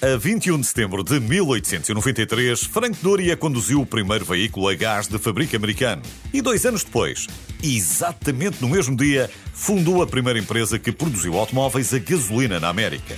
A 21 de setembro de 1893, Frank Doria conduziu o primeiro veículo a gás de fabrico americano. E dois anos depois, exatamente no mesmo dia, fundou a primeira empresa que produziu automóveis a gasolina na América.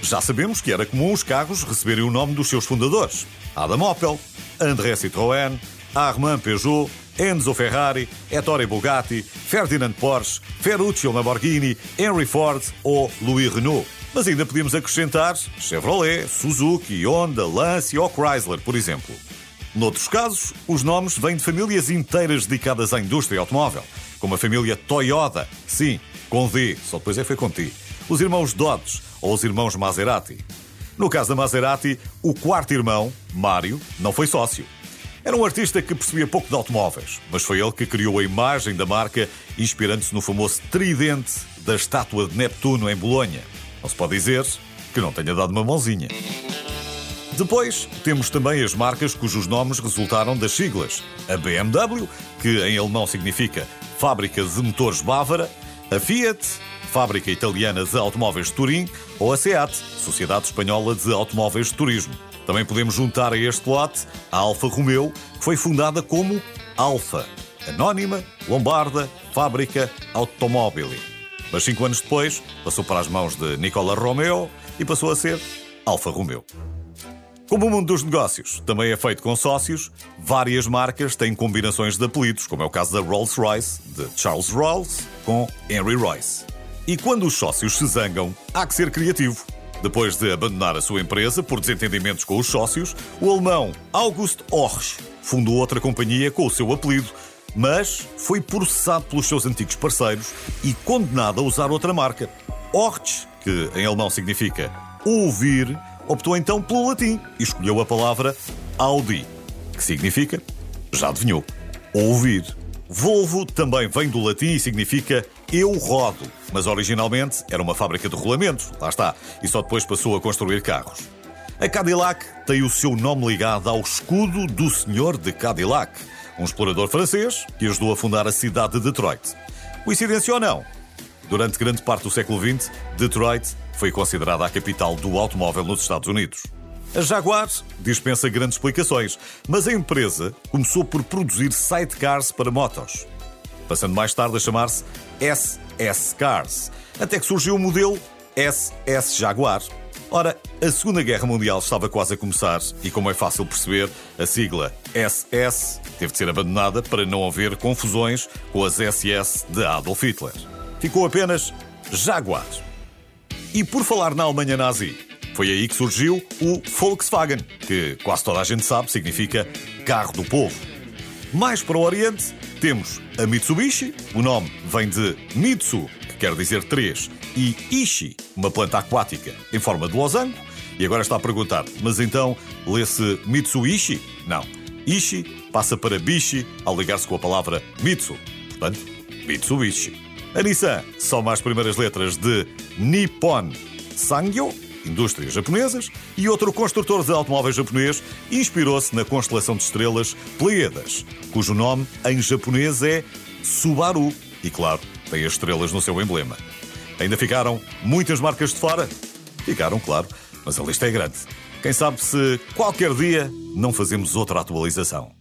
Já sabemos que era comum os carros receberem o nome dos seus fundadores: Adam Opel, André Citroën, Armand Peugeot, Enzo Ferrari, Ettore Bugatti, Ferdinand Porsche, Ferruccio Lamborghini, Henry Ford ou Louis Renault. Mas ainda podíamos acrescentar Chevrolet, Suzuki, Honda, Lancia ou Chrysler, por exemplo. Noutros casos, os nomes vêm de famílias inteiras dedicadas à indústria automóvel, como a família Toyota, sim, com D, só depois é foi com T, os irmãos Dodge ou os irmãos Maserati. No caso da Maserati, o quarto irmão, Mário, não foi sócio. Era um artista que percebia pouco de automóveis, mas foi ele que criou a imagem da marca, inspirando-se no famoso tridente da estátua de Neptuno em Bolonha. Não se pode dizer que não tenha dado uma mãozinha. Depois, temos também as marcas cujos nomes resultaram das siglas. A BMW, que em alemão significa Fábrica de Motores Bávara, a Fiat, Fábrica Italiana de Automóveis de Turim, ou a SEAT, Sociedade Espanhola de Automóveis de Turismo. Também podemos juntar a este lote a Alfa Romeo, que foi fundada como Alfa, Anónima, Lombarda, Fábrica Automobili. Mas cinco anos depois, passou para as mãos de Nicola Romeo e passou a ser Alfa Romeo. Como o mundo dos negócios também é feito com sócios, várias marcas têm combinações de apelidos, como é o caso da Rolls-Royce, de Charles Rolls, com Henry Royce. E quando os sócios se zangam, há que ser criativo. Depois de abandonar a sua empresa por desentendimentos com os sócios, o alemão August Horch fundou outra companhia com o seu apelido, mas foi processado pelos seus antigos parceiros e condenado a usar outra marca. Horch, que em alemão significa ouvir, optou então pelo latim e escolheu a palavra Audi, que significa, já adivinhou, ouvir. Volvo também vem do latim e significa eu rodo, mas originalmente era uma fábrica de rolamentos, lá está, e só depois passou a construir carros. A Cadillac tem o seu nome ligado ao escudo do senhor de Cadillac, um explorador francês que ajudou a fundar a cidade de Detroit. Coincidência ou não? Durante grande parte do século XX, Detroit foi considerada a capital do automóvel nos Estados Unidos. A Jaguar dispensa grandes explicações, mas a empresa começou por produzir sidecars para motos, passando mais tarde a chamar-se SS Cars, até que surgiu o modelo SS Jaguar, Ora, a Segunda Guerra Mundial estava quase a começar e, como é fácil perceber, a sigla SS teve de ser abandonada para não haver confusões com as SS de Adolf Hitler. Ficou apenas Jaguar. E por falar na Alemanha nazi, foi aí que surgiu o Volkswagen, que quase toda a gente sabe significa carro do povo. Mais para o Oriente, temos a Mitsubishi, o nome vem de Mitsu, quer dizer três, e Ishi, uma planta aquática em forma de losango. E agora está a perguntar, mas então lê-se Mitsuishi? Não. Ishi passa para Bishi ao ligar-se com a palavra Mitsu. Portanto, Mitsubishi. A Nissan soma as primeiras letras de Nippon Sangyo, indústrias japonesas, e outro construtor de automóveis japonês inspirou-se na constelação de estrelas Pleiadas, cujo nome em japonês é Subaru. E claro, tem as estrelas no seu emblema. Ainda ficaram muitas marcas de fora? Ficaram, claro, mas a lista é grande. Quem sabe se qualquer dia não fazemos outra atualização.